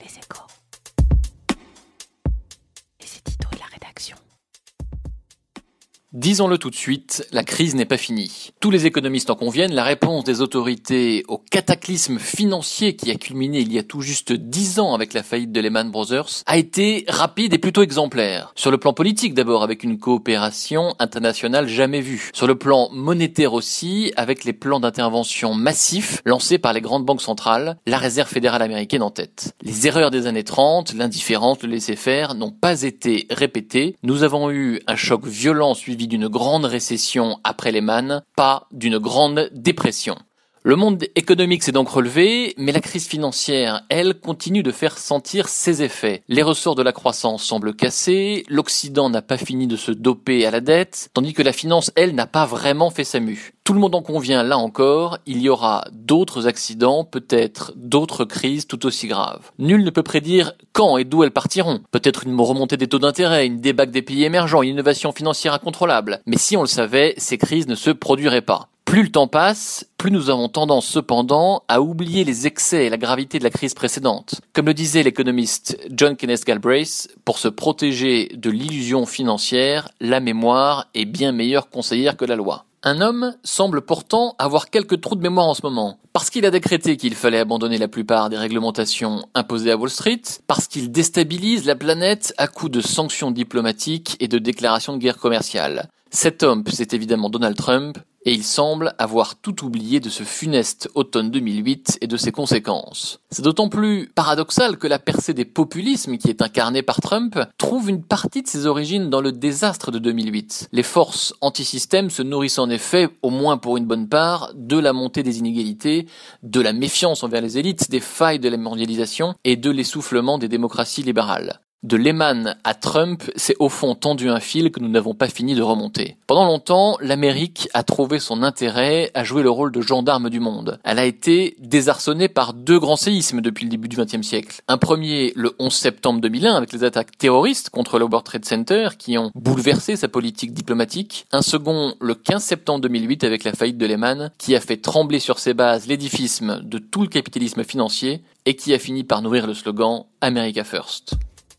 Les échos. Les éditos et la rédaction. Disons-le tout de suite, la crise n'est pas finie. Tous les économistes en conviennent, la réponse des autorités au cataclysme financier qui a culminé il y a tout juste dix ans avec la faillite de Lehman Brothers a été rapide et plutôt exemplaire. Sur le plan politique d'abord, avec une coopération internationale jamais vue. Sur le plan monétaire aussi, avec les plans d'intervention massifs lancés par les grandes banques centrales, la Réserve fédérale américaine en tête. Les erreurs des années 30, l'indifférence, le laisser-faire n'ont pas été répétées. Nous avons eu un choc violent suivi d'une grande récession après Lehman, pas d'une grande dépression. Le monde économique s'est donc relevé, mais la crise financière, elle, continue de faire sentir ses effets. Les ressorts de la croissance semblent cassés, l'Occident n'a pas fini de se doper à la dette, tandis que la finance, elle, n'a pas vraiment fait sa mue. Tout le monde en convient, là encore, il y aura d'autres accidents, peut-être d'autres crises tout aussi graves. Nul ne peut prédire quand et d'où elles partiront. Peut-être une remontée des taux d'intérêt, une débâcle des pays émergents, une innovation financière incontrôlable. Mais si on le savait, ces crises ne se produiraient pas. Plus le temps passe, plus nous avons tendance cependant à oublier les excès et la gravité de la crise précédente. Comme le disait l'économiste John Kenneth Galbraith, pour se protéger de l'illusion financière, la mémoire est bien meilleure conseillère que la loi. Un homme semble pourtant avoir quelques trous de mémoire en ce moment, parce qu'il a décrété qu'il fallait abandonner la plupart des réglementations imposées à Wall Street, parce qu'il déstabilise la planète à coups de sanctions diplomatiques et de déclarations de guerre commerciale. Cet homme, c'est évidemment Donald Trump, et il semble avoir tout oublié de ce funeste automne 2008 et de ses conséquences. C'est d'autant plus paradoxal que la percée des populismes qui est incarnée par Trump trouve une partie de ses origines dans le désastre de 2008. Les forces anti-système se nourrissent en effet, au moins pour une bonne part, de la montée des inégalités, de la méfiance envers les élites, des failles de la mondialisation et de l'essoufflement des démocraties libérales. De Lehman à Trump, c'est au fond tendu un fil que nous n'avons pas fini de remonter. Pendant longtemps, l'Amérique a trouvé son intérêt à jouer le rôle de gendarme du monde. Elle a été désarçonnée par deux grands séismes depuis le début du XXe siècle. Un premier, le 11 septembre 2001, avec les attaques terroristes contre le World Trade Center qui ont bouleversé sa politique diplomatique. Un second, le 15 septembre 2008, avec la faillite de Lehman, qui a fait trembler sur ses bases l'édifice de tout le capitalisme financier et qui a fini par nourrir le slogan America First.